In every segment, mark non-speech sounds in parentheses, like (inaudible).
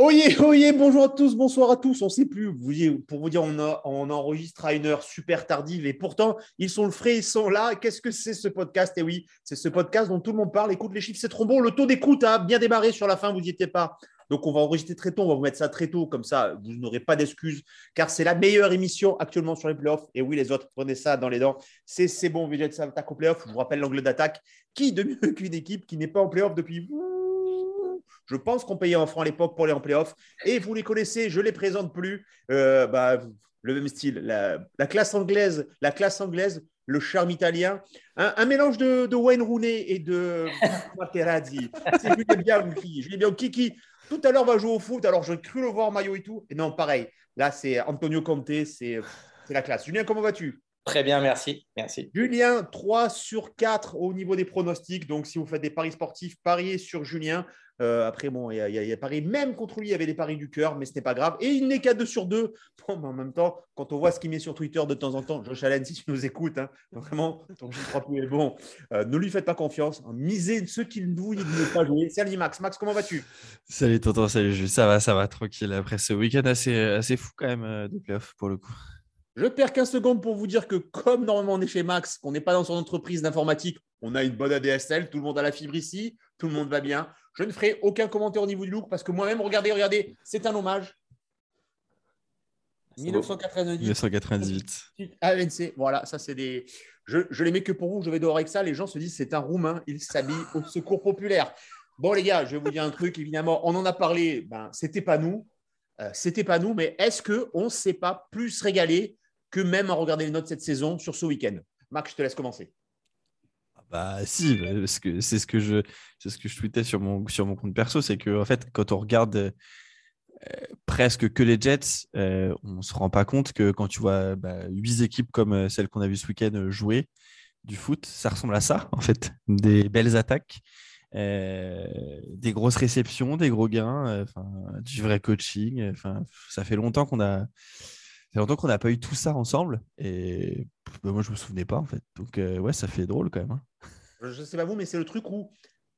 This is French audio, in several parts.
Oyez, oyez, bonjour à tous, bonsoir à tous. On ne sait plus, pour vous dire, on, enregistre à une heure super tardive et pourtant, ils sont le frais, ils sont là. Qu'est-ce que c'est ce podcast? Et oui, c'est ce podcast dont tout le monde parle. Écoute les chiffres, c'est trop bon. Le taux d'écoute a bien démarré sur la fin, vous n'y étiez pas. Donc, on va enregistrer très tôt, on va vous mettre ça très tôt, comme ça, vous n'aurez pas d'excuses, car c'est la meilleure émission actuellement sur les playoffs. Et oui, les autres, prenez ça dans les dents. C'est bon, Vegeta, ça attaque au playoff. Je vous rappelle l'angle d'attaque. Qui de mieux (laughs) qu'une équipe qui n'est pas en playoff depuis je pense qu'on payait en francs à l'époque pour aller en playoff. Et vous les connaissez, je ne les présente plus. Euh, bah, le même style, la, classe anglaise, la classe anglaise, le charme italien, un, mélange de, Wayne Rooney et de (laughs) Materazzi. C'est bien Je l'ai bien Kiki. Tout à l'heure, va jouer au foot. Alors, je cru le voir maillot et tout. Et non, pareil. Là, c'est Antonio Conte. C'est la classe. Julien, comment vas-tu? Très bien, merci. merci. Julien, 3 sur 4 au niveau des pronostics. Donc, si vous faites des paris sportifs, pariez sur Julien. Euh, après, bon, il y, a paris, même contre lui, il y avait des paris du cœur, mais ce n'est pas grave. Et il n'est qu'à 2 sur 2. (laughs) Bon, en même temps, quand on voit ce qu'il met sur Twitter de temps en temps, Josh Allen, si tu nous écoutes, hein, vraiment, ton crois plus est bon. Euh, ne lui faites pas confiance. Misez ceux qui ne voulaient pas jouer. Salut Max. Max, comment vas-tu? Salut Tonton, salut Ça va, ça va, tranquille. Après ce week-end assez, assez fou quand même euh, de playoff pour le coup. Je perds 15 secondes pour vous dire que, comme normalement on est chez Max, qu'on n'est pas dans son entreprise d'informatique, on a une bonne ADSL, tout le monde a la fibre ici, tout le monde va bien. Je ne ferai aucun commentaire au niveau du look parce que moi-même, regardez, regardez, c'est un hommage. 1998. 1998. ANC, voilà, ça c'est des. Je, je les mets que pour vous, je vais dehors avec ça. Les gens se disent c'est un Roumain, il s'habille au secours populaire. Bon, les gars, je vais vous dire un truc, évidemment, on en a parlé, ben, c'était pas nous. Euh, c'était pas nous, mais est-ce qu'on ne s'est pas plus régalé que même à regarder les notes cette saison sur ce week-end? Marc, je te laisse commencer. Ah bah (laughs) si, parce que c'est ce que je c'est ce que je tweetais sur mon sur mon compte perso, c'est que en fait quand on regarde euh, presque que les Jets, euh, on ne se rend pas compte que quand tu vois bah, huit équipes comme euh, celle qu'on a vu ce week-end jouer du foot, ça ressemble à ça (laughs) en fait, des belles attaques, des grosses réceptions, des gros gains, du vrai coaching. Enfin, ça fait longtemps qu'on a fait longtemps qu'on n'a pas eu tout ça ensemble. Et bah, moi, je me souvenais pas, en fait. Donc, euh, ouais, ça fait drôle quand même. Hein. Je sais pas vous, mais c'est le truc où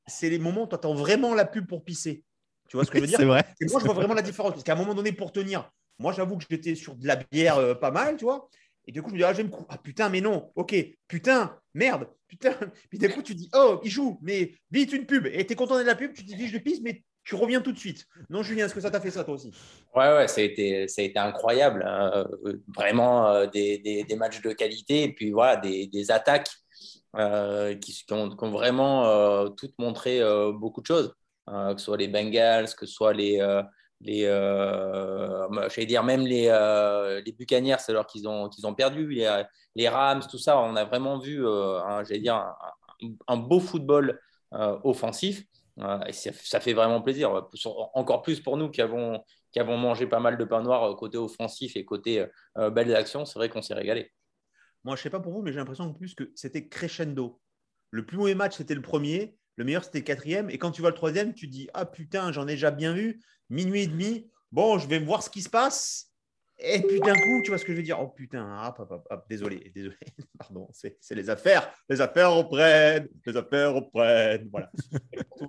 c'est les moments où tu attends vraiment la pub pour pisser. Tu vois ce que je veux dire C'est vrai. Et moi, je vois vraiment la différence. Parce qu'à un moment donné, pour tenir, moi, j'avoue que j'étais sur de la bière euh, pas mal, tu vois. Et du coup, je me dis, ah, je vais me Ah putain, mais non, ok, putain, merde, putain. (laughs) Puis d'un coup, tu dis, oh, il joue, mais vite une pub. Et tu es content de la pub, tu te dis, je pisse, mais tu reviens tout de suite. Non, Julien, est-ce que ça t'a fait ça toi aussi Ouais, ouais, ça a été, incroyable. Hein. Vraiment euh, des, des, matchs de qualité et puis voilà, des, des attaques euh, qui, ont, vraiment euh, toutes montré beaucoup de choses. que ce soit les Bengals, que ce soit les. les j'allais dire même les, les Buccaneers, alors qu'ils ont, qu'ils ont perdu, les, Rams, tout ça. On a vraiment vu, j'allais dire, un, un, beau football offensif ça fait vraiment plaisir, encore plus pour nous qui avons, mangé pas mal de pain noir euh, côté offensif et côté euh, belles actions. C'est vrai qu'on s'est régalé. Moi, je sais pas pour vous, mais j'ai l'impression en plus que c'était crescendo. Le plus mauvais match, c'était le premier. Le meilleur, c'était le quatrième. Et quand tu vois le troisième, tu dis Ah putain, j'en ai déjà bien vu. Minuit et demi. Bon, je vais voir ce qui se passe. Et puis d'un coup, tu vois ce que je veux dire? Oh putain, désolé, désolé, (laughs) pardon, c'est les affaires, les affaires reprennent, les affaires reprennent. Voilà,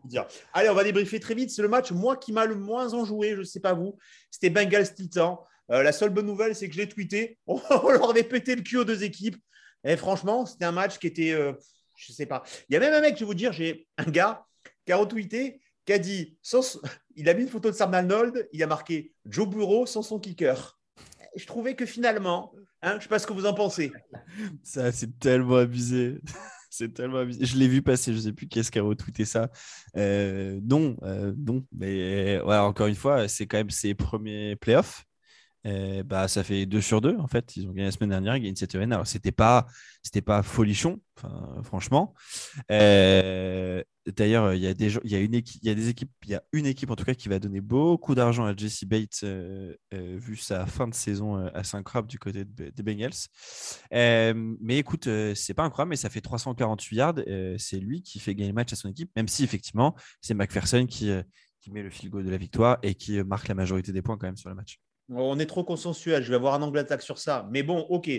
dire. Allez, on va débriefer très vite. C'est le match, moi, qui m'a le moins enjoué, je ne sais pas vous. C'était Bengals Titan. Euh, la seule bonne nouvelle, c'est que je l'ai tweeté. (laughs) On leur avait pété le cul aux deux équipes. Et franchement, c'était un match qui était, euh, je ne sais pas. Il y a même un mec, je vais vous dire, j'ai un gars qui a retweeté, qui a dit, (laughs) il a mis une photo de Sam Arnold, il a marqué Joe Bureau sans son kicker je trouvais que finalement, hein, je ne sais pas ce que vous en pensez. (laughs) Ça, c'est tellement abusé. (laughs) c'est tellement abusé. Je l'ai vu passer, je ne sais plus qui est-ce qui a retweeté ça. Euh, non, euh, non. Mais encore une fois, c'est quand même ses premiers playoffs. Euh, bah, ça fait 2 sur 2 en fait. Ils ont gagné la semaine dernière, ils gagnent cette semaine. Alors, c'était pas, pas folichon, franchement. Euh, d'ailleurs, il y a y une équipe, y a des équipes, il y a une équipe en tout cas qui va donner beaucoup d'argent à Jesse Bates euh, vu sa fin de saison à Saint-Crop du côté des Bengals. mais écoute, c'est pas incroyable, mais ça fait 348 yards. c'est lui qui fait gagner le match à son équipe, même si effectivement c'est McPherson qui, qui met le field goal de la victoire et qui marque la majorité des points quand même sur le match. On est trop consensuel. Je vais avoir un angle d'attaque sur ça. Mais bon, ok.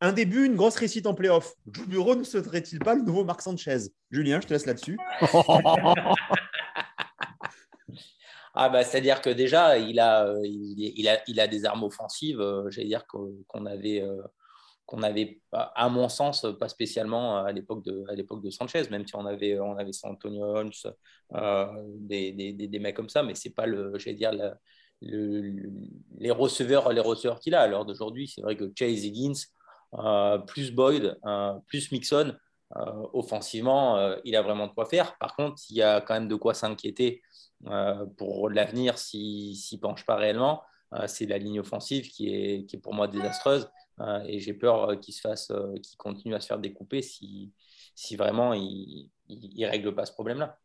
Un début, une grosse réussite en playoff. Joe Bureau ne serait-il pas le nouveau Marc Sanchez? Julien, je te laisse là-dessus. (laughs) ah bah, C'est-à-dire que déjà, il a, euh, il, a, il a des armes offensives, euh, j'allais dire qu'on avait, euh, qu'on avait, à mon sens, pas spécialement à l'époque de, de Sanchez, même si on avait, on avait Antonio Holmes, des, des, des, mecs comme ça, mais c'est pas le, j'allais dire, les receveurs, les receveurs qu'il a. Alors d'aujourd'hui, c'est vrai que Chase Higgins, euh, plus Boyd, euh, plus Mixon, euh, offensivement, il a vraiment de quoi faire. Par contre, il y a quand même de quoi s'inquiéter pour l'avenir s'il ne penche pas réellement. c'est la ligne offensive qui est, qui est pour moi désastreuse. et j'ai peur qu'il se fasse, qu'il continue à se faire découper si, si vraiment il ne règle pas ce problème-là.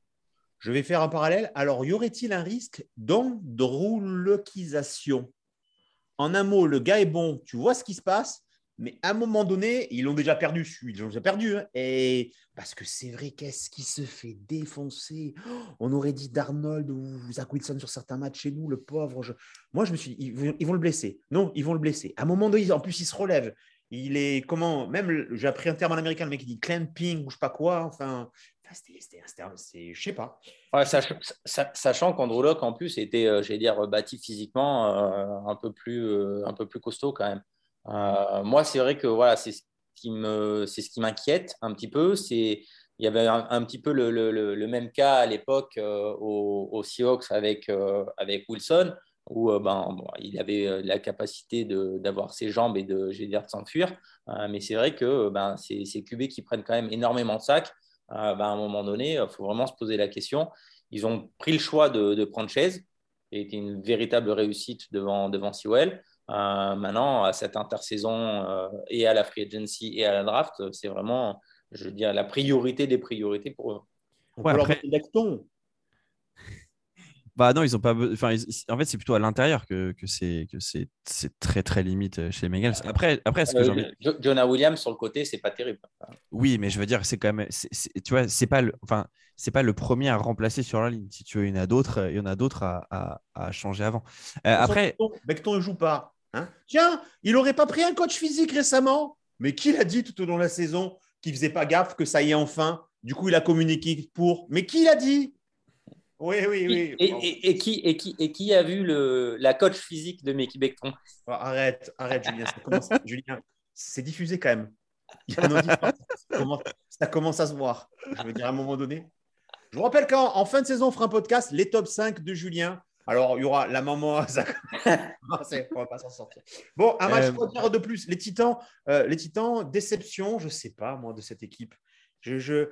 Je vais faire un parallèle. Alors, y aurait-il un risque d'androuloquisation En un mot, le gars est bon, tu vois ce qui se passe, mais à un moment donné, ils l'ont déjà perdu. Ils l'ont déjà perdu. Hein. et parce que c'est vrai, qu'est-ce qui se fait défoncer? On aurait dit Darnold ou Zach Wilson sur certains matchs chez nous, le pauvre. Moi, je me suis dit, ils vont, le blesser. Non, ils vont le blesser. À un moment donné, en plus, il se relève. Il est comment Même, j'ai appris un terme en américain, le mec dit clamping ou je sais pas quoi. Enfin, c'était, je sais pas. sachant qu'Andrew Locke, en plus, était, euh, j'allais dire, bâti physiquement euh, un, peu plus, euh, un peu plus costaud quand même. moi, c'est vrai que voilà, c'est ce qui m'inquiète un petit peu. Il y avait un, petit peu le, le, même cas à l'époque aux, Seahawks avec, avec Wilson, où ben, il avait la capacité d'avoir ses jambes et de, de s'enfuir. mais c'est vrai que ben, c'est, c'est QB qui prennent quand même énormément de sacs. Euh, bah, à un moment donné, il euh, faut vraiment se poser la question. Ils ont pris le choix de, prendre Chaise, qui été une véritable réussite devant, devant Sewell. Euh, maintenant, à cette intersaison et à la free agency et à la draft, c'est vraiment, je veux dire, la priorité des priorités pour eux. Ouais, après... Bah non, ils ont pas. Enfin, en fait, c'est plutôt à l'intérieur que, que c'est que c'est très très limite euh, chez les Bengals. Après, après, ce que euh, Jonah Williams sur le côté, c'est pas terrible. Oui, mais je veux dire, c'est quand même, tu vois, c'est pas le, enfin, c'est pas le premier à remplacer sur la ligne. Si tu veux, il y en a d'autres, il y en a d'autres à, à, changer avant. Euh, après, Becton ne joue pas. Hein Tiens, il aurait pas pris un coach physique récemment, mais qui l'a dit tout au long de la saison qu'il faisait pas gaffe que ça y est enfin? Du coup, il a communiqué pour. Mais qui l'a dit? Oui, oui, oui. Et, qui, et, qui, et qui a vu le, la coach physique de Mickey Becton? Arrête, arrête, Julien. Ça commence, (laughs) Julien, c'est diffusé quand même. ça, commence, à se voir. Je veux dire, à un moment donné. Je vous rappelle qu'en fin de saison, on fera un podcast, les top 5 de Julien. Alors, il y aura la maman. (laughs) on va pas s'en sortir. Bon, un match euh... de plus. Les Titans, euh, les Titans, déception, je ne sais pas, moi, de cette équipe. Je, je...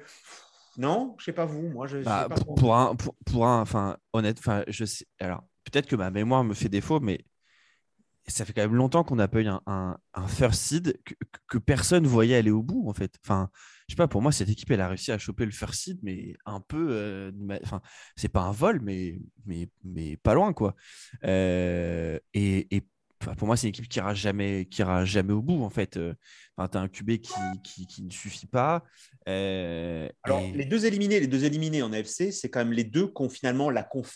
Non, je sais pas vous. Moi, je. Bah, pour, un, pour, un, enfin, honnête, enfin, je sais. Alors, peut-être que ma mémoire me fait défaut, mais ça fait quand même longtemps qu'on n'a pas eu un, un, first seed que, que, personne voyait aller au bout, en fait. Enfin, je sais pas. Pour moi, cette équipe, elle a réussi à choper le first seed, mais un peu. Euh, enfin, c'est pas un vol, mais mais mais pas loin, quoi. Euh, et, et pour moi, c'est une équipe qui ira jamais, qui ira jamais au bout en fait. Euh, enfin, tu as un QB qui, qui, ne suffit pas. Euh, Alors, les deux éliminés, les deux éliminés en AFC, c'est quand même les deux qui ont finalement la conf...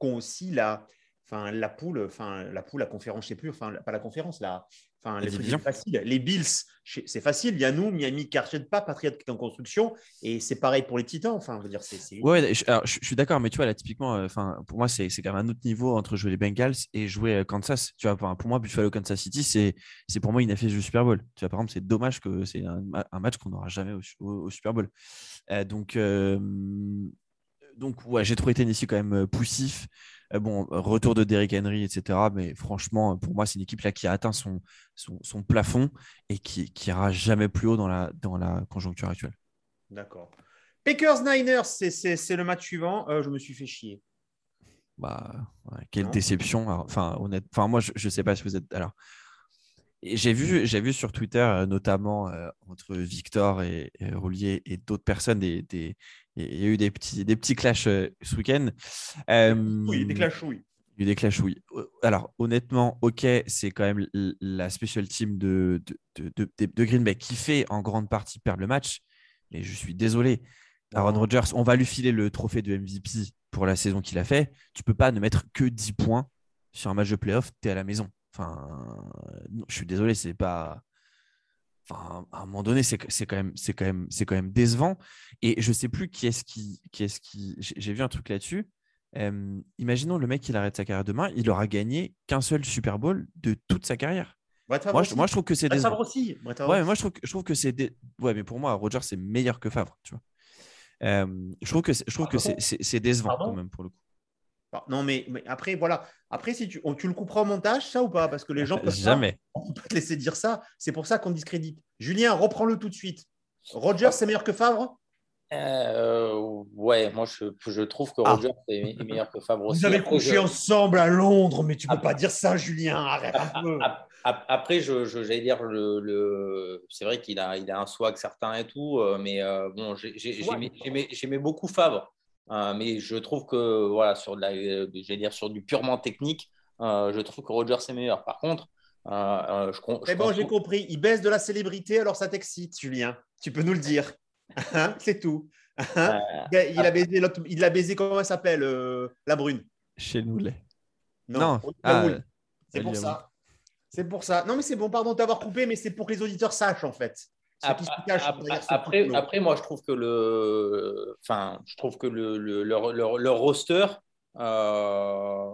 aussi la, enfin la poule, enfin la poule, la conférence, je sais plus, enfin pas la conférence, la, enfin les trucs faciles. Les Bills, c'est facile. Il y a nous, Miami, de pas, Patriot qui est en construction, et c'est pareil pour les Titans. Enfin, je veux dire, c'est. Ouais, je, alors, je, suis d'accord, mais tu vois là, typiquement, euh, pour moi, c'est quand même un autre niveau entre jouer les Bengals et jouer euh, Kansas. Tu vois, pour moi, Buffalo Kansas City, c'est c'est pour moi une affiche du Super Bowl. Tu vois, par exemple, c'est dommage que c'est un, match qu'on n'aura jamais au, Super Bowl. Euh, donc donc ouais, j'ai trouvé Tennessee quand même poussif. Euh, bon, retour de Derrick Henry, etc. Mais franchement, pour moi, c'est une équipe là qui a atteint son, son, plafond et qui n'ira jamais plus haut dans la, dans la conjoncture actuelle. D'accord. Packers Niners, c'est le match suivant. Euh, je me suis fait chier. Bah, ouais, quelle Non. déception. Enfin, honnête. Enfin, moi, je, je sais pas si vous êtes. Alors, j'ai vu, j'ai vu sur Twitter, euh, notamment euh, entre Victor et, et Roulier et d'autres personnes, des, des- il y a eu des petits, des petits clashs euh, ce week-end. Euh, Oui, des clashouilles. il y a eu des clashs, oui. Euh, Alors, honnêtement, ok, c'est quand même la special team de, de, de, de- de- de Green Bay qui fait en grande partie perdre le match. Mais je suis désolé. Aaron. Rodgers, on va lui filer le trophée de MVP pour la saison qu'il a fait. Tu peux pas ne mettre que 10 points sur un match de playoff, tu es à la maison. Enfin, non, je suis désolé, c'est pas. Enfin, à un moment donné, c'est quand même, c'est quand même, c'est quand même décevant. Et je sais plus qui est-ce qui, qui est-ce qui. J'ai vu un truc là-dessus. Euh, imaginons le mec, il arrête sa carrière demain, il aura gagné qu'un seul Super Bowl de toute sa carrière. Moi, je, aussi. moi, je trouve que c'est aussi. Ouais, mais moi je trouve que, je trouve que c'est ouais, mais pour moi Roger c'est meilleur que Favre, tu vois. Euh, je trouve que c'est- je trouve que c'est- décevant Pardon quand même pour le coup. Ah, Non, mais, mais après, voilà. Après, si tu, on- tu le couperas au montage, ça ou pas? Parce que les gens peuvent pas- Jamais. (laughs) on peut pas te laisser dire ça. C'est pour ça qu'on discrédite. Julien, reprends-le tout de suite. Roger, c'est meilleur que Favre? Euh, ouais, moi je, je trouve que Ah. Roger est est meilleur que Favre aussi. Vous avez couché je- ensemble à Londres, mais tu peux Ah. pas dire ça, Julien. Arrête un peu. Ap- ap- Après, je, je- j'allais dire, le, le- c'est vrai qu'il a, il a un swag certain et tout, euh, mais euh, bon, j'ai- j'ai- Swag. j'aimais, j'aimais- j'aimais beaucoup Favre, euh, mais je trouve que voilà, sur, de la, euh, j'allais dire, sur du purement technique, euh, je trouve que Roger c'est meilleur. Par contre, euh, euh, je, je C'est bon, j'ai compris. Il baisse de la célébrité, alors ça t'excite, Julien. Tu peux nous le dire. (laughs) Hein, c'est tout. Hein il, a baisé l'autre- il a baisé, comment elle s'appelle euh, La brune? Chez nous l'est. Non, Non. Ah, c'est pour ça. C'est pour ça. Non, mais c'est bon, pardon de t'avoir coupé, mais c'est pour que les auditeurs sachent, en fait. Après, après, moi, je trouve que le, enfin, je trouve que le, le- leur, leur- leur roster, euh,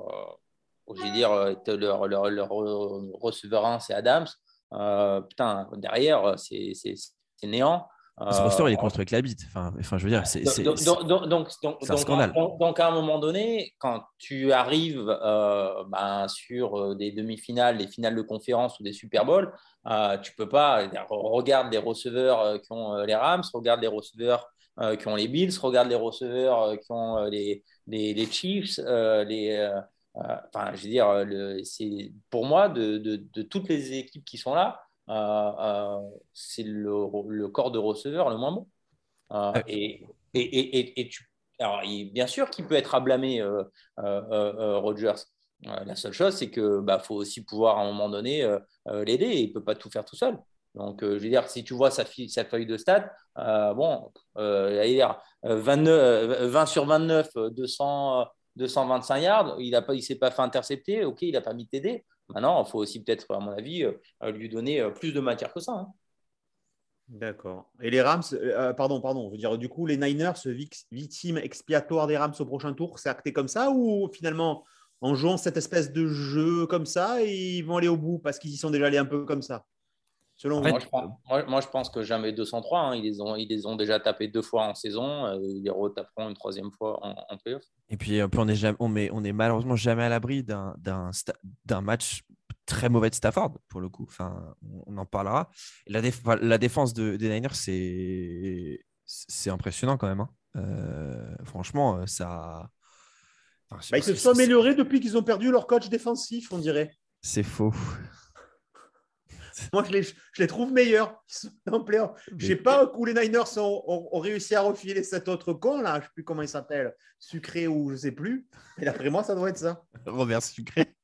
je vais dire, euh, leur, leur, leur receveur 1, c'est Adams. Euh, putain, derrière, c'est c'est- c'est néant. Ce Euh, roster il est construit avec la bite. Enfin, enfin je veux dire, c'est. donc, un scandale. donc- à un moment donné, quand tu arrives euh, ben, sur euh, des demi-finales, des finales de conférence ou des Super Bowls, euh, tu peux pas. Regarde les receveurs euh, qui ont euh, les Rams, regarde les receveurs euh, qui ont les Bills, regarde les receveurs euh, qui ont euh, les, les, les Chiefs, euh, les. euh, euh, Enfin, je veux dire, le- c'est pour moi de, de, de toutes les équipes qui sont là, euh, euh, c'est le, le corps de receveur le moins bon. Euh, et, et, et, et- et tu, alors, il- bien sûr qu'il peut être à blâmer, euh, euh, euh, Rodgers. Euh, la seule chose, c'est que bah, faut aussi pouvoir à un moment donné euh, euh, l'aider. Il ne peut pas tout faire tout seul. Donc, euh, je veux dire, si tu vois sa, feuille de stade, euh, bon, euh, dire, euh, 29, euh, 20 sur 29, euh, 200, euh, 225 yards, il ne s'est pas fait intercepter, ok, il n'a pas mis de TD. Maintenant, il faut aussi peut-être, à mon avis, euh, lui donner euh, plus de matière que ça. hein. D'accord. Et les Rams, euh, pardon, pardon, je veux dire, du coup, les Niners, vic- victimes expiatoires des Rams au prochain tour, c'est acté comme ça ou finalement, en jouant cette espèce de jeu comme ça, ils vont aller au bout parce qu'ils y sont déjà allés un peu comme ça? Selon vous moi, je pense, moi, moi, je pense que jamais 203. hein. Ils, les ont, ils les ont déjà tapés deux fois en saison. euh, ils les retaperont une troisième fois en, en playoff. Et puis, euh, puis on est jamais, on est, on est malheureusement jamais à l'abri d'un d'un sta- d'un match très mauvais de Stafford pour le coup. Enfin, on- en parlera. La, déf- enfin, la défense de, des Niners, c'est c'est impressionnant quand même. hein. Euh, franchement, ça. enfin, Bah, Ils se sont améliorés depuis qu'ils ont perdu leur coach défensif, on dirait. C'est faux. (laughs) Moi, je les, je les trouve meilleurs. (laughs) Ils sont en playoff. Je sais pas où les Niners ont, ont- ont réussi à refiler cet autre con, là. Je ne sais plus comment il s'appelle. Sucré ou je ne sais plus. Mais d'après moi, ça doit être ça. (laughs) Robert Sucré.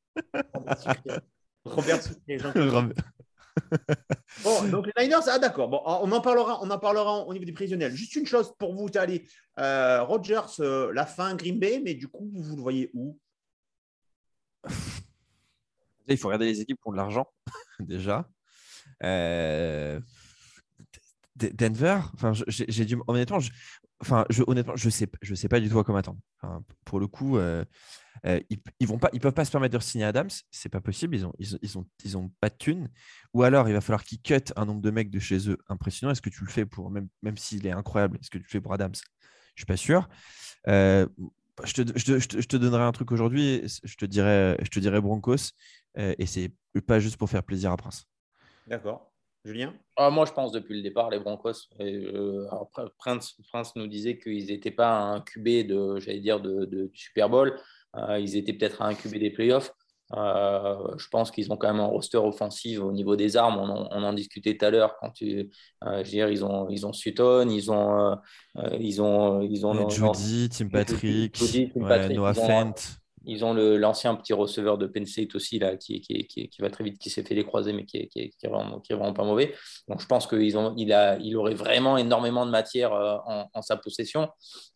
Robert Sucré. Robert Sucré, Robert- Bon, donc les Niners, ah d'accord. Bon, on en parlera, on en parlera au niveau des prévisionnels. Juste une chose pour vous, allez, euh, Rodgers, euh, la fin Green Bay, mais du coup, vous, vous le voyez où? Il faut regarder les équipes qui ont de l'argent, déjà. Euh, Denver, enfin, j'ai du honnêtement, je, enfin, honnêtement, je sais, je sais pas du tout à quoi m'attendre. Pour le coup, euh, euh, ils, ils vont pas, ils peuvent pas se permettre de signer Adams, c'est pas possible. Ils ont, ils, ont- ils ont, pas de thunes. Ou alors, il va falloir qu'ils cut un nombre de mecs de chez eux impressionnant. Est-ce que tu le fais pour même, même s'il est incroyable, est-ce que tu le fais pour Adams? Je suis pas sûr. Je te, je, je te- donnerai un truc aujourd'hui. Je te dirais, je te dirais Broncos, et c'est pas juste pour faire plaisir à Prince. D'accord. Julien? Ah, moi, je pense depuis le départ, les Broncos. Et, euh, alors, Prince, Prince nous disait qu'ils n'étaient pas un QB de, j'allais dire, de, de- du Super Bowl. ils étaient peut-être à incuber des playoffs. je pense qu'ils ont quand même un roster offensif au niveau des armes. On en, discutait tout à l'heure. Quand tu, je veux dire, ils ont, ils ont Sutton, ils ont, ils ont, ils ont, Judy, Tim Patrick, Noah Fent. Ils ont l'ancien petit receveur de Penn State aussi, là, qui, qui, qui, va très vite, qui s'est fait les croiser, mais qui est, qui, est, vraiment, pas mauvais. Donc je pense qu'il il il aurait vraiment énormément de matière euh, en, sa possession.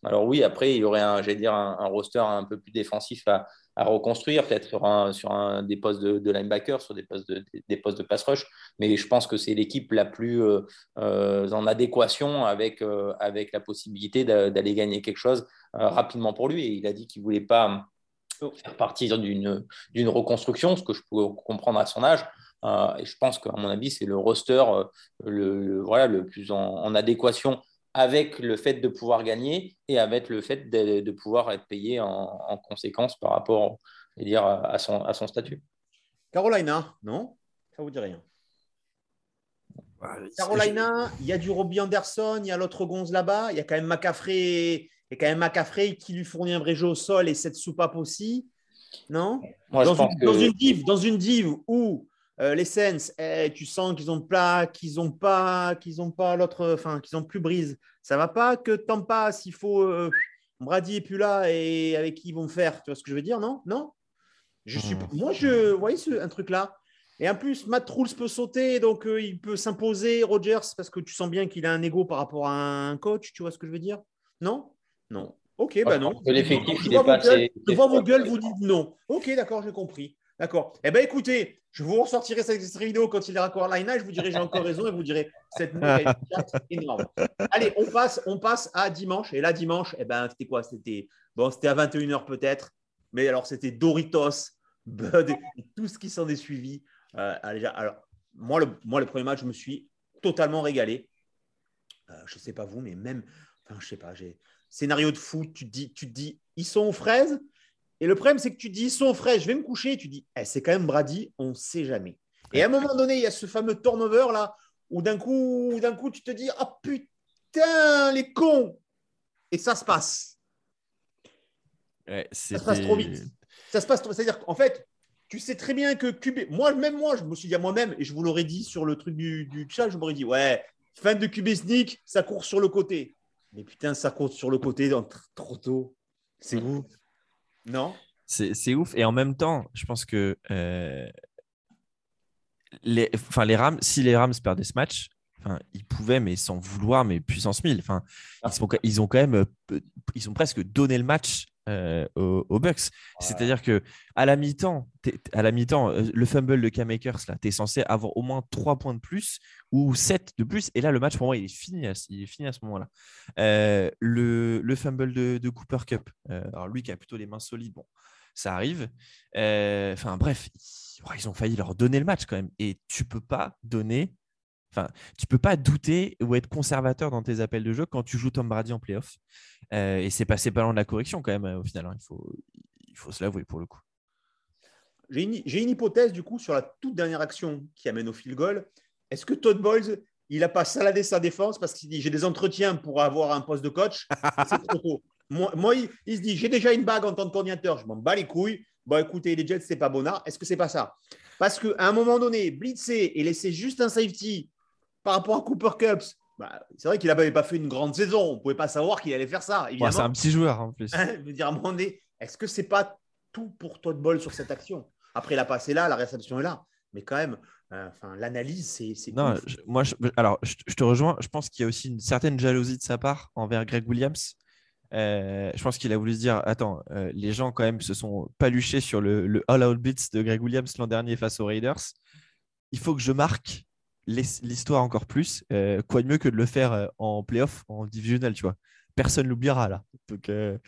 Alors oui, après, il y aurait un, dire, un, roster un peu plus défensif à, à reconstruire, peut-être sur, un, sur un, des postes de, linebacker, sur des postes de, des postes de pass rush. Mais je pense que c'est l'équipe la plus euh, euh, en adéquation avec, avec la possibilité d'aller gagner quelque chose rapidement pour lui. Et il a dit qu'il ne voulait pas faire partie d'une reconstruction, ce que je peux comprendre à son âge. Euh, et je pense qu'à mon avis, c'est le roster euh, le, voilà, le plus en, adéquation avec le fait de pouvoir gagner et avec le fait de, pouvoir être payé en, conséquence par rapport dire, à, son, à son statut. Carolina, non? Ça vous dit rien Carolina, il y a du Robbie Anderson, il y a l'autre Gonz là-bas, il y a quand même McCaffrey et quand même McCaffrey qui lui fournit un vrai jeu au sol et cette soupape aussi. Non? Dans, une, div, dans une div où euh, les Sens, eh, tu sens qu'ils ont pas, qu'ils ont pas, qu'ils ont pas l'autre, enfin qu'ils ont plus brise. Ça va pas que Tampa, s'il faut, euh, Brady est plus là et avec qui ils vont faire. Tu vois ce que je veux dire Non, non? Je suis, hmm. moi je, vous voyez ce, un truc là. Et en plus, Matt Rules peut sauter, donc euh, il peut s'imposer. Rogers, parce que tu sens bien qu'il a un ego par rapport à un coach. Tu vois ce que je veux dire? Non? Non. Ok, bah non. L'effectif, je, vois, je vois vos gueules, vous dites non. Ok, d'accord, j'ai compris. D'accord. Eh bien, écoutez, je vous ressortirai cette vidéo quand il est raccord line je vous dirai j'ai encore raison et vous direz cette note est énorme. Allez, on passe, on passe à dimanche. Et là, dimanche, eh ben, c'était quoi? C'était bon, c'était à 21h peut-être. Mais alors, c'était Doritos, (laughs) Bud et tout ce qui s'en est suivi. Euh, alors, moi le, moi, le premier match, je me suis totalement régalé. Euh, je ne sais pas vous, mais même, enfin, je sais pas, j'ai scénario de foot, tu te dis, tu te dis ils sont aux fraises. Et le problème, c'est que tu te dis, ils sont aux fraises, je vais me coucher. Et tu dis, eh, c'est quand même Brady, on ne sait jamais. Et à un moment donné, il y a ce fameux turnover là, où d'un coup, d'un coup, tu te dis, ah putain, les cons. Et ça se passe. ça se passe trop vite. Ça se passe trop. C'est-à-dire qu'en fait, tu sais très bien que QB. Moi, même moi, je me suis dit à moi-même, et je vous l'aurais dit sur le truc du, du chat, je m'aurais dit, ouais, fin de QB sneak, ça court sur le côté. Mais putain, ça compte sur le côté trop tôt. C'est ouf. Non? C'est ouf. Et en même temps, je pense que euh, les, enfin, les Rams, si les Rams perdaient ce match, enfin, ils pouvaient, mais sans vouloir, mais puissance 1000. Enfin, ils, sont, ils ont quand même, euh, ils ont presque donné le match euh, aux, Bucks. C'est-à-dire que à la mi-temps, à la mi-temps, euh, le fumble de Cam Akers, là, tu es censé avoir au moins 3 points de plus ou 7 de plus. Et là, le match, pour moi, il est fini à, il est fini à ce moment-là. Euh, le, le, fumble de, Cooper Cup, alors lui qui a plutôt les mains solides, bon, ça arrive. Enfin, bref, ils, ont failli leur donner le match quand même. Et tu peux pas donner Enfin, tu peux pas douter ou être conservateur dans tes appels de jeu quand tu joues Tom Brady en playoff. Euh, et c'est passé pas loin de la correction quand même, euh, au final. Hein. Il, faut, il faut se l'avouer pour le coup. J'ai une, une, hypothèse du coup sur la toute dernière action qui amène au field goal. Est-ce que Todd Bowles, il n'a pas saladé sa défense parce qu'il dit j'ai des entretiens pour avoir un poste de coach? (laughs) C'est trop tôt. Moi, il, se dit j'ai déjà une bague en tant que coordinateur, je m'en bats les couilles. Bon, écoutez, les Jets, c'est pas bonnard. Est-ce que c'est pas ça? Parce qu'à un moment donné, blitzer et laisser juste un safety par rapport à Cooper Cups, bah, c'est vrai qu'il n'avait pas fait une grande saison. On ne pouvait pas savoir qu'il allait faire ça. c'est un petit joueur en plus. (laughs) je veux dire, est-ce que c'est pas tout pour toi de bol sur cette action? Après, la passe est là, la réception est là. Mais quand même, euh, l'analyse, c'est. Non, moi, alors, je, te rejoins. Je pense qu'il y a aussi une certaine jalousie de sa part envers Greg Williams. Euh, je pense qu'il a voulu se dire attends, euh, les gens, quand même, se sont paluchés sur le, le all-out beats de Greg Williams l'an dernier face aux Raiders. Il faut que je marque l'histoire encore plus. Euh, quoi de mieux que de le faire euh, en playoff, en divisional, tu vois. Personne l'oubliera là. Donc euh,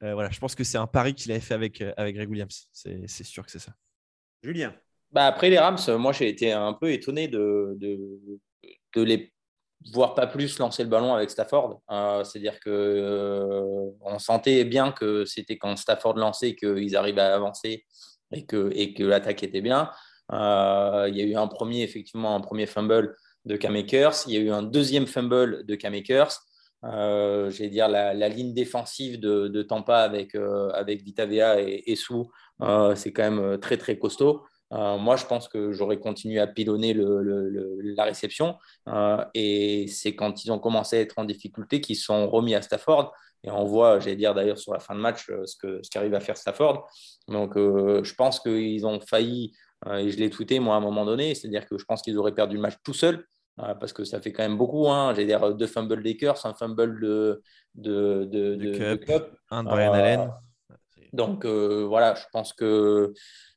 voilà, je pense que c'est un pari qu'il avait fait avec, avec Greg Williams. C'est sûr que c'est ça. Julien. Bah après les Rams, moi j'ai été un peu étonné de, de, de, les voir pas plus lancer le ballon avec Stafford. C'est-à-dire que on sentait bien que c'était quand Stafford lançait qu'ils arrivaient à avancer et que, et que l'attaque était bien. Euh, il y a eu un premier, effectivement, un premier fumble de Cam Il y a eu un deuxième fumble de Cam Euh, J'ai dire la, ligne défensive de, Tampa avec, euh, avec Vitavea et, Sou, euh, c'est quand même très très costaud. moi, je pense que j'aurais continué à pilonner la réception. et c'est quand ils ont commencé à être en difficulté qu'ils sont remis à Stafford. Et on voit, j'allais dire d'ailleurs sur la fin de match, ce qu'arrive ce à faire Stafford. Donc, je pense qu'ils ont failli, et je l'ai tweeté moi à un moment donné, c'est-à-dire que je pense qu'ils auraient perdu le match tout seuls parce que ça fait quand même beaucoup. Hein. J'ai dire deux fumbles Lakers, un fumble de, de, de, de, Cup, un de Brian Allen. Donc euh, voilà, je pense que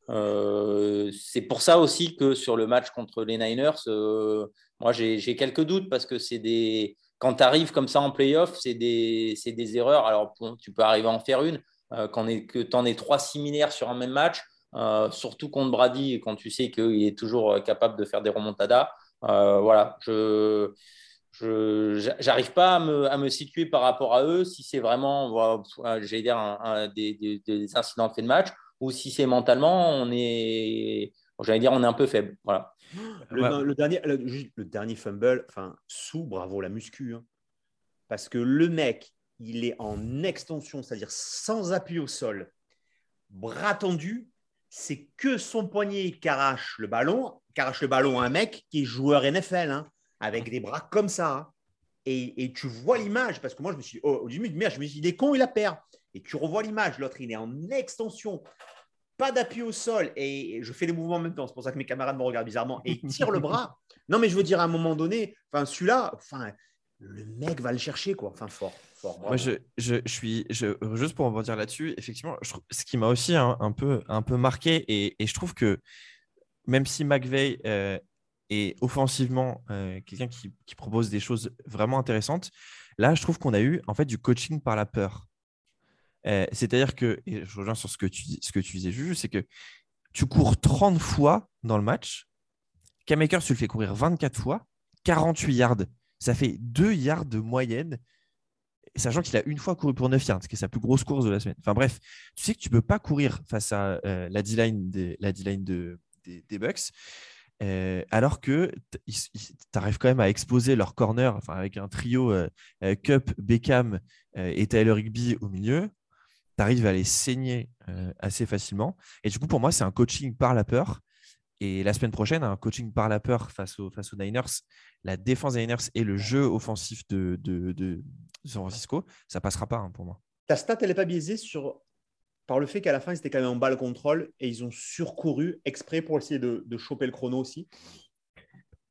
euh, c'est pour ça aussi que sur le match contre les Niners, euh, moi j'ai quelques doutes parce que c'est des. Quand tu arrives comme ça en playoff, c'est des, des erreurs. Alors tu peux arriver à en faire une. quand tu en es trois similaires sur un même match, surtout contre Brady, quand tu sais qu'il est toujours capable de faire des remontadas. Euh, voilà, je j'arrive pas à me, à me, situer par rapport à eux si c'est vraiment, j'allais dire, un, des, des, incidents de fait de match ou si c'est mentalement, on est, j'allais dire, on est un peu faible. Voilà. Le, dernier, le, dernier fumble, enfin, sous, bravo la muscu. Hein. Parce que le mec, il est en extension, c'est-à-dire sans appui au sol, bras tendu, c'est que son poignet qui arrache le ballon, qui arrache le ballon à un mec qui est joueur NFL, hein, avec des bras comme ça. Hein. Et, tu vois l'image, parce que moi, je me suis dit, oh, je me suis dit, il est con, il la perd. Et tu revois l'image, l'autre, il est en extension, pas d'appui au sol, et, je fais des mouvements en même temps. C'est pour ça que mes camarades me regardent bizarrement, et (laughs) il tire le bras. Non, mais je veux dire, à un moment donné, enfin, celui-là, enfin, le mec va le chercher, quoi. Enfin, fort. Moi, je, je, suis je, juste pour rebondir là-dessus, effectivement, ce qui m'a aussi un, peu, un peu marqué, et, je trouve que même si McVeigh euh, est offensivement euh, quelqu'un qui, propose des choses vraiment intéressantes, là, je trouve qu'on a eu en fait du coaching par la peur. Euh, c'est-à-dire que, et je reviens sur ce que tu, ce que tu disais, Juju, c'est que tu cours 30 fois dans le match, K-Maker, tu le fais courir 24 fois, 48 yards. Ça fait 2 yards de moyenne sachant qu'il a une fois couru pour 9 yards, qui est sa plus grosse course de la semaine. Enfin bref, tu sais que tu ne peux pas courir face à euh, la D-line des, de, des, Bucks. Euh, alors que tu arrives quand même à exposer leur corner enfin, avec un trio euh, Cup, Beckham et Tyler Rigby au milieu, tu arrives à les saigner assez facilement. Et du coup, pour moi, c'est un coaching par la peur. Et la semaine prochaine, un coaching par la peur face, aux, face Niners, la défense des Niners et le jeu offensif de, de, San Francisco, ça passera pas hein, pour moi. Ta stat, elle n'est pas biaisée sur... par le fait qu'à la fin, ils étaient quand même en balle contrôle et ils ont surcouru exprès pour essayer de, choper le chrono aussi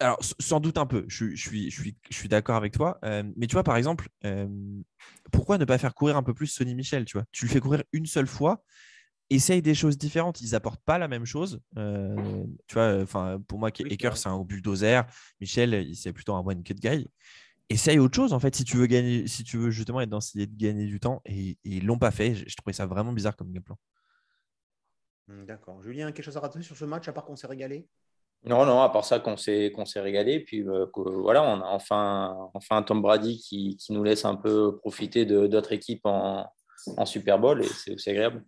alors, sans doute un peu, je, suis, je suis, je suis d'accord avec toi. Euh, mais tu vois, par exemple, euh, pourquoi ne pas faire courir un peu plus Sonny Michel tu, vois? Tu le fais courir une seule fois, essaye des choses différentes. Ils apportent pas la même chose. Euh, tu vois, enfin, pour moi, Eker, c'est un bulldozer. Michel, c'est plutôt un one cut guy. Essaye autre chose, en fait, si tu veux gagner, si tu veux justement être dans cette idée de gagner du temps. Et, ils l'ont pas fait. Je, trouvais ça vraiment bizarre comme game plan. Hmm, d'accord. Julien, quelque chose à raconter sur ce match, à part qu'on s'est régalé? Non, non, à part ça qu'on s'est qu'on s'est régalé. Puis euh, voilà, on a enfin, enfin Tom Brady qui, qui nous laisse un peu profiter d'autres équipes en, en Super Bowl et c'est agréable.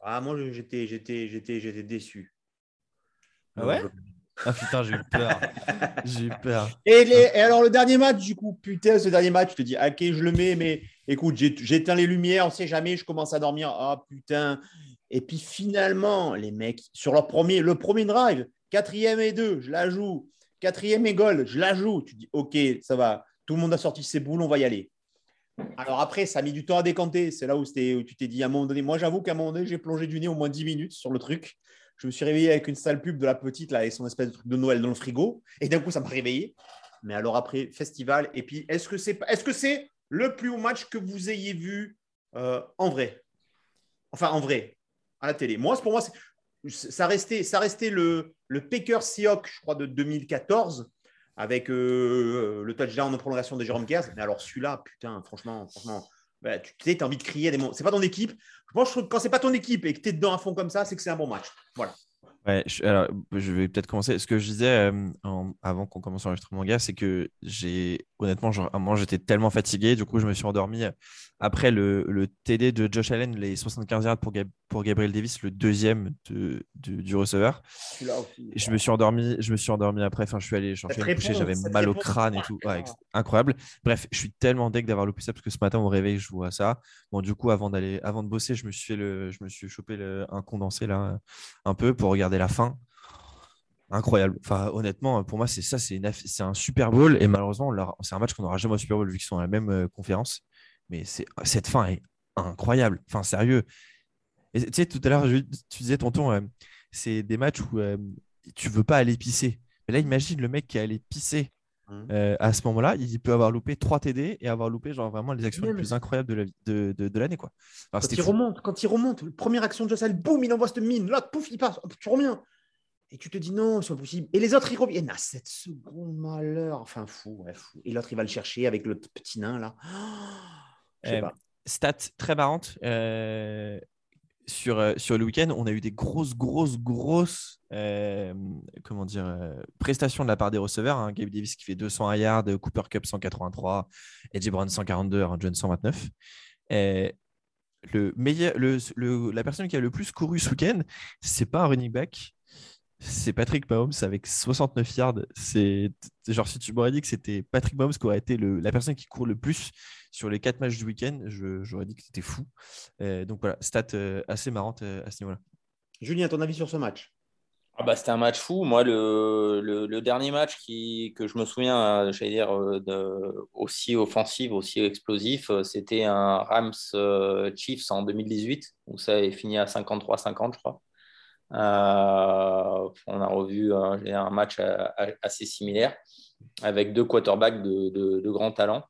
Ah, moi, j'étais, j'étais, j'étais, j'étais déçu. Ah ouais? Ah putain, j'ai eu peur. (laughs) j'ai eu peur. Et, les, et, alors, le dernier match, du coup, putain, ce dernier match, je te dis, ok, je le mets, mais écoute, j'éteins les lumières, on sait jamais, je commence à dormir. Ah putain. Et puis finalement, les mecs, sur leur premier, le premier drive, quatrième et deux, je la joue. Quatrième et goal, je la joue. Tu dis, ok, ça va. Tout le monde a sorti ses boules, on va y aller. Alors après, ça a mis du temps à décanter. C'est là où, tu t'es dit à un moment donné. Moi, j'avoue qu'à un moment donné, j'ai plongé du nez au moins 10 minutes sur le truc. Je me suis réveillé avec une sale pub de la petite là et son espèce de truc de Noël dans le frigo. Et d'un coup, ça m'a réveillé. Mais alors après, festival. Et puis, est-ce que c'est est -ce c'est le plus haut match que vous ayez vu euh, en vrai? Enfin, en vrai, à la télé. Moi, pour moi, ça restait, ça restait le, le Paker Seahawks, je crois, de 2014 avec euh, le touchdown de prolongation de Jérôme Gers. Mais alors celui-là, putain, franchement, franchement, bah, tu sais, as envie de crier des mots. C'est pas ton équipe. Je pense que quand c'est pas ton équipe et que tu es dedans à fond comme ça, c'est que c'est un bon match. Voilà. Ouais, je, alors, je vais peut-être commencer. Ce que je disais euh, avant qu'on commence l'enregistrement, gars, c'est que j'ai honnêtement, moi, j'étais tellement fatigué. Du coup, je me suis endormi après le, le TD de Josh Allen, les 75 yards pour, pour Gabriel Davis, le deuxième de, du receveur. je me suis endormi, je me suis endormi après. Enfin, je suis allé, coucher, j'avais mal au crâne et tout. incroyable. Bref, je suis tellement deg d'avoir loupé ça parce que ce matin au réveil, je vois ça. Bon, du coup, avant d'aller, avant de bosser, je me suis fait le, je me suis chopé le, un condensé là, un peu pour regarder la fin incroyable. Enfin, honnêtement, pour moi, c'est ça, c'est un Super Bowl. Et malheureusement, c'est un match qu'on n'aura jamais au Super Bowl vu qu'ils sont dans la même euh, conférence. Mais cette fin est incroyable. Enfin, sérieux. tu sais, tout à l'heure, tu disais, tonton, euh, c'est des matchs où euh, tu veux pas aller pisser. Mais là, imagine le mec qui est allé pisser mmh. à ce moment-là, il peut avoir loupé 3 TD et avoir loupé genre vraiment les actions les plus incroyables de l'année. quoi. quand il remonte, quand il remonte, première action de Jossel, boum, il envoie cette mine. Là, pouf, il passe, tu reviens. Et tu te dis non, c'est pas possible. Et les autres, ils reviennent. à 7 secondes, malheur. Enfin, fou, ouais, fou. Et l'autre, il va le chercher avec le petit nain, là. (gasps) Je sais euh, pas. Stat très marrante. Euh, sur, euh, sur le week-end, on a eu des grosses, grosses, grosses comment dire, prestations de la part des receveurs. Hein. Gabe Davis qui fait 200 yards, Cooper Cup 183, Edgy Brown 142, Aaron John 129. le meilleur, le, la personne qui a le plus couru ce week-end, c'est pas un running back, c'est Patrick Mahomes avec 69 yards. C'est genre si tu m'aurais dit que c'était Patrick Mahomes qui aurait été la personne qui court le plus sur les quatre matchs du week-end, j'aurais dit que c'était fou. Euh, donc voilà, stat euh, assez marrante euh, à ce niveau-là. Julien, ton avis sur ce match? Ah bah, C'était un match fou. Moi, le, dernier match qui, que je me souviens, j'allais dire, aussi offensif, aussi explosif, c'était un Rams Chiefs en 2018, où ça est fini à 53-50, je crois. Euh, on a revu un, match euh, assez similaire avec deux quarterbacks de, de, talent.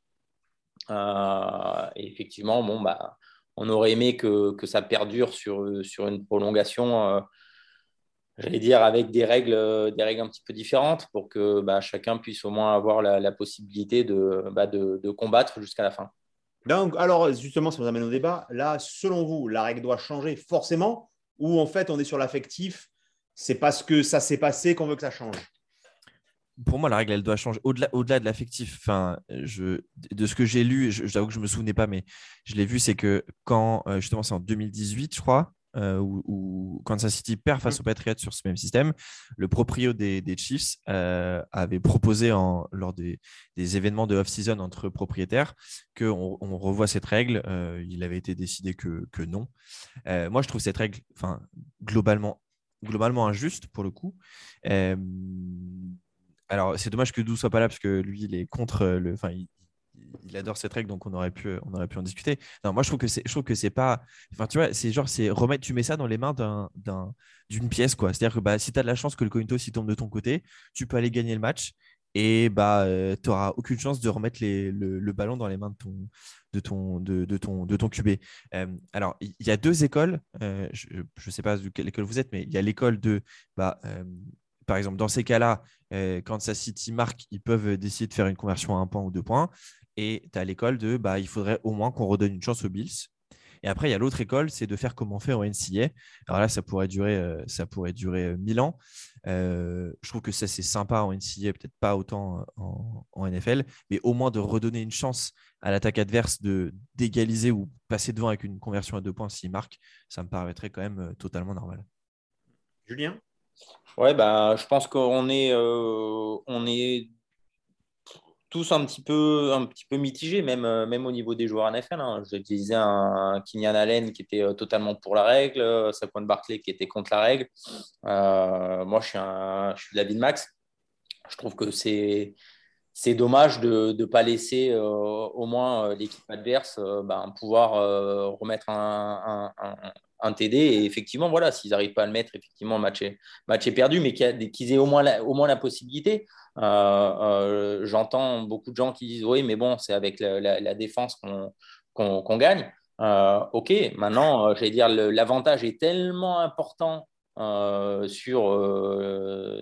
Euh, effectivement, bon, bah, on aurait aimé que, ça perdure sur, une prolongation, j'allais dire, avec des règles, des règles un petit peu différentes pour que bah, chacun puisse au moins avoir la, possibilité de, bah, de, de, combattre jusqu'à la fin. Donc, alors, justement, ça nous amène au débat. Là, selon vous, la règle doit changer forcément ou en fait on est sur l'affectif, c'est parce que ça s'est passé qu'on veut que ça change pour moi, la règle, elle doit changer au-delà, de l'affectif. De ce que j'ai lu, j'avoue que je ne me souvenais pas, mais je l'ai vu, c'est que quand, euh, justement, c'est en 2018, je crois, euh, où, Kansas City perd face mm. aux Patriots sur ce même système, le proprio des, Chiefs euh, avait proposé en, lors des, événements de off-season entre propriétaires qu'on on revoie cette règle. Euh, il avait été décidé que, non. moi, je trouve cette règle globalement, globalement injuste pour le coup. alors, c'est dommage que Dou soit pas là parce que lui, il est contre le. Enfin, il adore cette règle, donc on aurait pu, on aurait pu en discuter. Non, moi je trouve que c'est, je que c'est pas, enfin tu vois, c'est genre c'est remettre, tu mets ça dans les mains d'un, d'une pièce quoi. C'est-à-dire que bah, si tu as de la chance que le coin toss tombe de ton côté, tu peux aller gagner le match et bah euh, tu n'auras aucune chance de remettre le, ballon dans les mains de ton, de ton, de, ton, de QB. Euh, alors il y, a deux écoles. Euh, je ne sais pas de quelle école vous êtes, mais il y a l'école de bah, par exemple, dans ces cas-là, quand sa City marque, ils peuvent décider de faire une conversion à un point ou deux points. Et tu as l'école de bah, il faudrait au moins qu'on redonne une chance aux Bills. Et après, il y a l'autre école, c'est de faire comme on fait en NCA. Alors là, ça pourrait durer, euh, ça pourrait durer 1000 euh, ans. Euh, je trouve que ça, c'est sympa en NCA, peut-être pas autant en, NFL, mais au moins de redonner une chance à l'attaque adverse de d'égaliser ou passer devant avec une conversion à deux points s'il marque. Ça me paraîtrait quand même totalement normal. Julien? Ouais, bah, je pense qu'on est, on est tous un petit peu, un petit peu mitigés, même, euh, même au niveau des joueurs NFL. Hein. Je disais un, Kenyan Allen qui était euh, totalement pour la règle, euh, Saquon Barkley qui était contre la règle. moi, je suis, je suis de Max. Je trouve que c'est, c'est dommage de ne pas laisser au moins l'équipe adverse ben, pouvoir remettre un, un, TD. Et effectivement, voilà, s'ils n'arrivent pas à le mettre, effectivement, match est, match perdu, mais qu'ils aient au moins la, au moins la possibilité. Euh, euh, j'entends beaucoup de gens qui disent oui, mais bon, c'est avec la, défense qu'on gagne. Euh, ok, maintenant, j'allais dire, l'avantage est tellement important sur,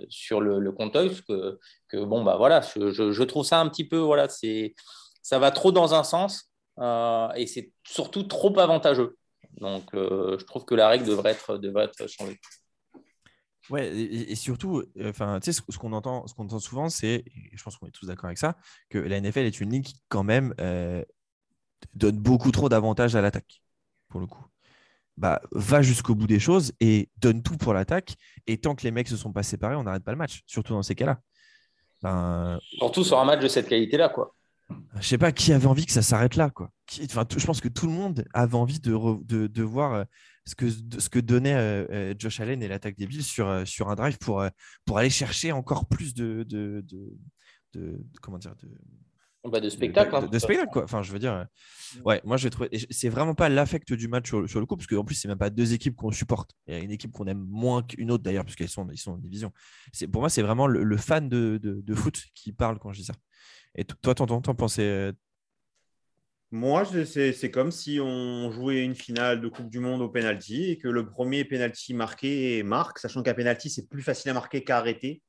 sur le, le que, que, bon, bah voilà, je, je, trouve ça un petit peu, voilà, c'est ça va trop dans un sens et c'est surtout trop avantageux. Donc, je trouve que la règle devrait être, devrait être changée. Ouais, et, surtout, enfin, tu sais, ce, qu'on entend, ce qu'on entend souvent, c'est, je pense qu'on est tous d'accord avec ça, que la NFL est une ligue qui, quand même, donne beaucoup trop d'avantages à l'attaque, pour le coup. Bah, va jusqu'au bout des choses et donne tout pour l'attaque. Et tant que les mecs se sont pas séparés, on n'arrête pas le match, surtout dans ces cas-là. Ben... Surtout sur un match de cette qualité-là, quoi. Je sais pas qui avait envie que ça s'arrête là, quoi. Enfin, je pense que tout le monde avait envie de, de, de voir euh, ce que, ce que donnait euh, euh, Josh Allen et l'attaque des Bills sur, sur un drive pour, pour aller chercher encore plus de, de, de comment dire de, bah, de spectacle. De, hein. spectacle, quoi. Enfin, je veux dire, euh, ouais, moi, j'ai trouvé. C'est vraiment pas l'affect du match sur, le coup, parce qu'en plus, c'est même pas deux équipes qu'on supporte. Il y a une équipe qu'on aime moins qu'une autre, d'ailleurs, puisqu'elles sont, ils sont en division. Pour moi, c'est vraiment le, fan de, de, foot qui parle quand je dis ça. Et toi, t'en pensais. Euh, moi, c'est comme si on jouait une finale de Coupe du Monde au penalty et que le premier penalty marqué marque, sachant qu'un penalty, c'est plus facile à marquer qu'à arrêter.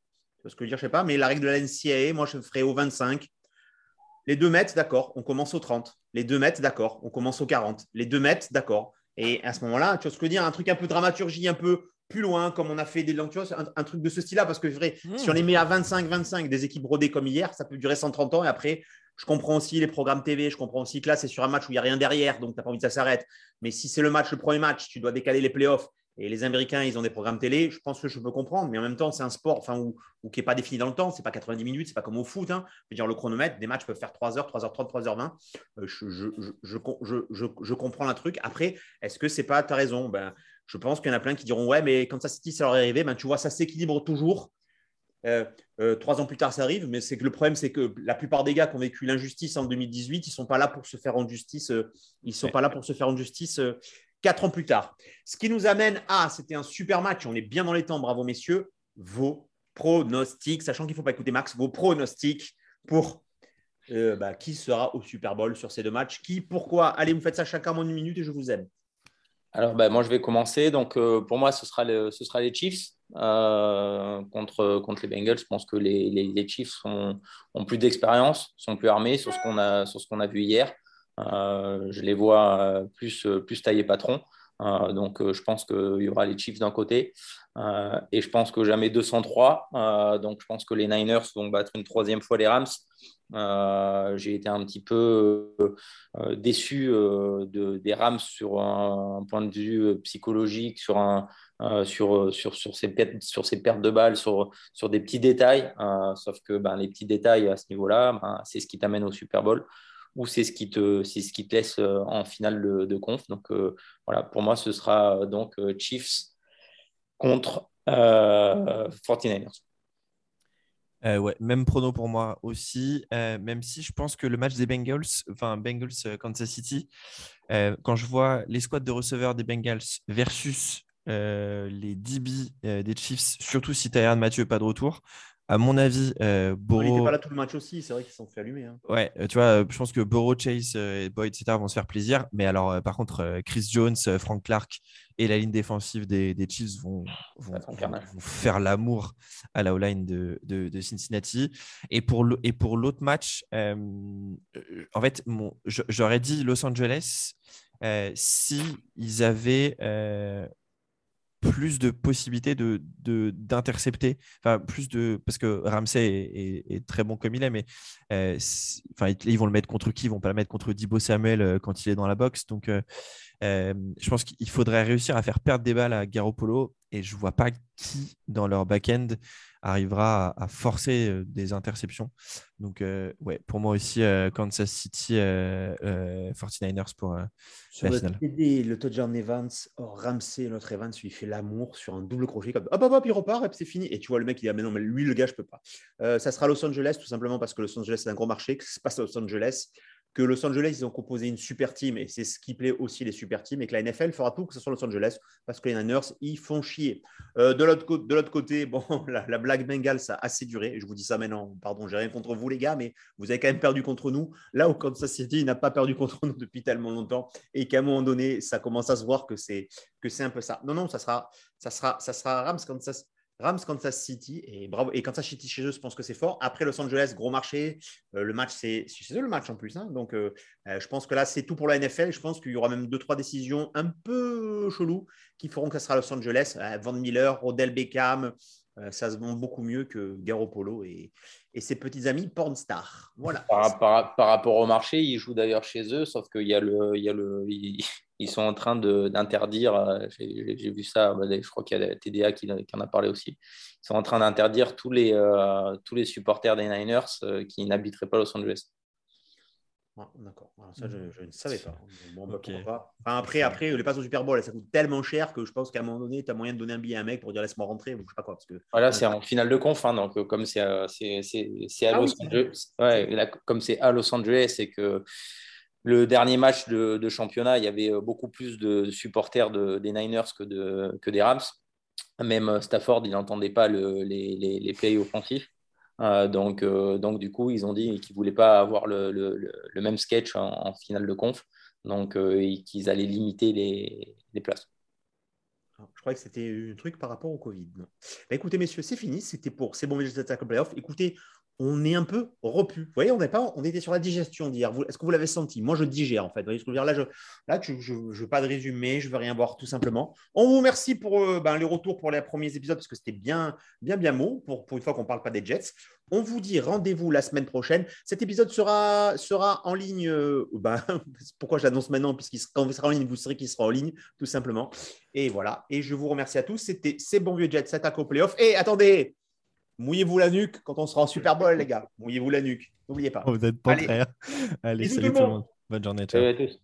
ce que je veux dire, je sais pas, mais la règle de la NCAA, moi, je ferais au 25 les 2 mètres, d'accord, on commence au 30. Les 2 mètres, d'accord, on commence au 40. Les 2 mètres, d'accord. Et à ce moment-là, tu vois ce que je veux dire? Un truc un peu dramaturgie, un peu plus loin, comme on a fait des vois, un, truc de ce style-là. Parce que vrai, mmh. si on les met à 25-25, des équipes rodées comme hier, ça peut durer 130 ans. Et après, je comprends aussi les programmes TV, je comprends aussi que là, c'est sur un match où il n'y a rien derrière, donc tu n'as pas envie que ça s'arrête. Mais si c'est le match, le premier match, tu dois décaler les playoffs et les Américains, ils ont des programmes télé. Je pense que je peux comprendre, mais en même temps, c'est un sport enfin, où, qui n'est pas défini dans le temps. Ce n'est pas 90 minutes, ce n'est pas comme au foot. Hein. Je veux dire, le chronomètre, des matchs peuvent faire 3 h 3h30, 3h20. je, comprends le truc. Après, est-ce que c'est pas, tu as raison? Ben, Je pense qu'il y en a plein qui diront Ouais, mais quand ça City, ça leur est arrivé, ben, tu vois, ça s'équilibre toujours. Euh, euh, trois ans plus tard, ça arrive, mais c'est que le problème, c'est que la plupart des gars qui ont vécu l'injustice en 2018, ils ne sont pas là pour se faire en justice. Euh, ils sont pas là pour se faire en justice quatre ans plus tard. Ce qui nous amène à, c'était un super match, on est bien dans les temps, bravo messieurs, vos pronostics, sachant qu'il ne faut pas écouter Max, vos pronostics pour bah, qui sera au Super Bowl sur ces deux matchs, qui, pourquoi. Allez, vous faites ça chacun en une minute et je vous aime. Alors, bah, moi, je vais commencer. Donc, euh, pour moi, ce sera, ce sera les Chiefs euh, contre, contre les Bengals. Je pense que les, les, Chiefs ont plus d'expérience, sont plus armés sur ce qu'on a, sur a vu hier. Euh, je les vois plus, plus taillés patron. Donc, je pense qu'il y aura les Chiefs d'un côté. et je pense que jamais 203. donc, je pense que les Niners vont battre une troisième fois les Rams. J'ai été un petit peu déçu de, des Rams sur un, point de vue psychologique, sur, un, sur, sur, sur, ces sur ces pertes de balles, sur, sur des petits détails. sauf que ben, les petits détails à ce niveau-là, ben, c'est ce qui t'amène au Super Bowl ou c'est ce qui te, laisse euh, en finale de, conf. Donc euh, voilà, pour moi, ce sera euh, donc Chiefs contre 49ers. ouais, même prono pour moi aussi, même si je pense que le match des Bengals, enfin Bengals Kansas City, quand je vois les squads de receveurs des Bengals versus les DB des Chiefs, surtout si Tyron Mathieu pas de retour, à mon avis, euh, Il n'était pas là tout le match aussi, c'est vrai qu'ils sont fait allumer. Hein. Ouais, euh, tu vois, euh, je pense que Burrow, Chase, et Boyd, etc. vont se faire plaisir. Mais alors, par contre, Chris Jones, Frank Clark et la ligne défensive des, des Chiefs vont, faire l'amour à la line de, de, Cincinnati. Et pour l'autre match, en fait, j'aurais dit Los Angeles si ils avaient plus de possibilités de, d'intercepter, enfin plus de parce que Ramsey est, très bon comme il est, mais euh, enfin ils vont le mettre contre qui? Ils vont pas le mettre contre Dibo Samuel euh, quand il est dans la boxe. Donc euh, je pense qu'il faudrait réussir à faire perdre des balles à Garoppolo et je vois pas qui dans leur back-end arrivera à, forcer euh, des interceptions. Donc, euh, ouais, pour moi aussi, euh, Kansas City 49ers pour sur le TD, le touchdown Evans, oh, Ramsey, notre Evans, lui fait l'amour sur un double crochet comme hop, hop, hop, il repart et c'est fini. Et tu vois le mec, il dit ah, mais non, mais lui, le gars, je peux pas. ça sera Los Angeles, tout simplement parce que Los Angeles, c'est un gros marché, que se passe à Los Angeles que Los Angeles, ils ont composé une super team et c'est ce qui plaît aussi les super teams et que la NFL fera tout que ce soit Los Angeles parce que les Niners, ils font chier. Euh, de l'autre côté, (laughs) bon, la, blague Bengal, ça a assez duré. Je vous dis ça maintenant, pardon, j'ai rien contre vous les gars, mais vous avez quand même perdu contre nous. Là où Kansas City n'a pas perdu contre nous depuis tellement longtemps et qu'à un moment donné, ça commence à se voir que c'est que c'est un peu ça. Non, non, ça sera, ça sera, ça sera Rams Kansas. Rams, Kansas City. Et bravo. Et Kansas City chez eux, je pense que c'est fort. Après Los Angeles, gros marché. Euh, le match, c'est chez eux le match en plus. Hein. Donc, euh, euh, je pense que là, c'est tout pour la NFL. Je pense qu'il y aura même deux, trois décisions un peu cheloues qui feront que sera Los Angeles. Van Miller, Odell Beckham. ça se vend beaucoup mieux que Garoppolo et, et ses petits amis pornstar. Voilà. Par, rapport au marché, ils jouent d'ailleurs chez eux, sauf qu'il y a le, y a le, ils sont en train d'interdire, euh, j'ai vu ça, bah, je crois qu'il y a TDA qui, en a parlé aussi, ils sont en train d'interdire tous, les euh, tous les supporters des Niners euh, qui n'habiteraient pas Los Angeles. Ah, d'accord, ça je, ne savais pas. Bah, après, après, les passes au Super Bowl, ça coûte tellement cher que je pense qu'à un moment donné, tu as moyen de donner un billet à un mec pour dire laisse-moi rentrer ou je sais pas quoi. Parce que, voilà, c'est en finale de conf, hein, donc comme c'est à, ah Los Angeles, ouais, comme c'est à Los Angeles et que le dernier match de, championnat, il y avait euh, beaucoup plus de supporters des Niners que, de, que des Rams. Même euh, Stafford, il n'entendait pas les, les, plays offensifs. Euh, donc, donc, du coup, ils ont dit qu'ils ne voulaient pas avoir le, même sketch en, finale de conf. Donc, qu'ils allaient limiter les, places. Je croyais que c'était un truc par rapport au Covid. Bah, écoutez, messieurs, c'est fini. C'était pour C'est bon, mais je playoff. Écoutez, on est un peu repu. Vous voyez, on pas, on était sur la digestion d'hier. Est-ce que vous l'avez senti? Moi, je digère en fait. Vous voyez ce que je veux dire? Là, je, là, je ne veux pas de résumé, je veux rien voir tout simplement. On vous remercie pour euh, ben, les retours pour les premiers épisodes parce que c'était bien, bien, bien mot pour, pour une fois qu'on ne parle pas des Jets. On vous dit rendez-vous la semaine prochaine. Cet épisode sera, sera en ligne. Euh, ben, (laughs) pourquoi je l'annonce maintenant Puisqu'il quand vous serez en ligne, vous saurez qu'il sera en ligne, tout simplement. Et voilà. Et je vous remercie à tous. C'était C'est bon vieux Jets, attaque au playoff. Et attendez, Mouillez-vous la nuque quand on sera en Super Bowl, les gars. Mouillez-vous la nuque. N'oubliez pas. Vous n'êtes pas Allez, Allez salut tout le monde. Bonne journée. Ciao. à tous.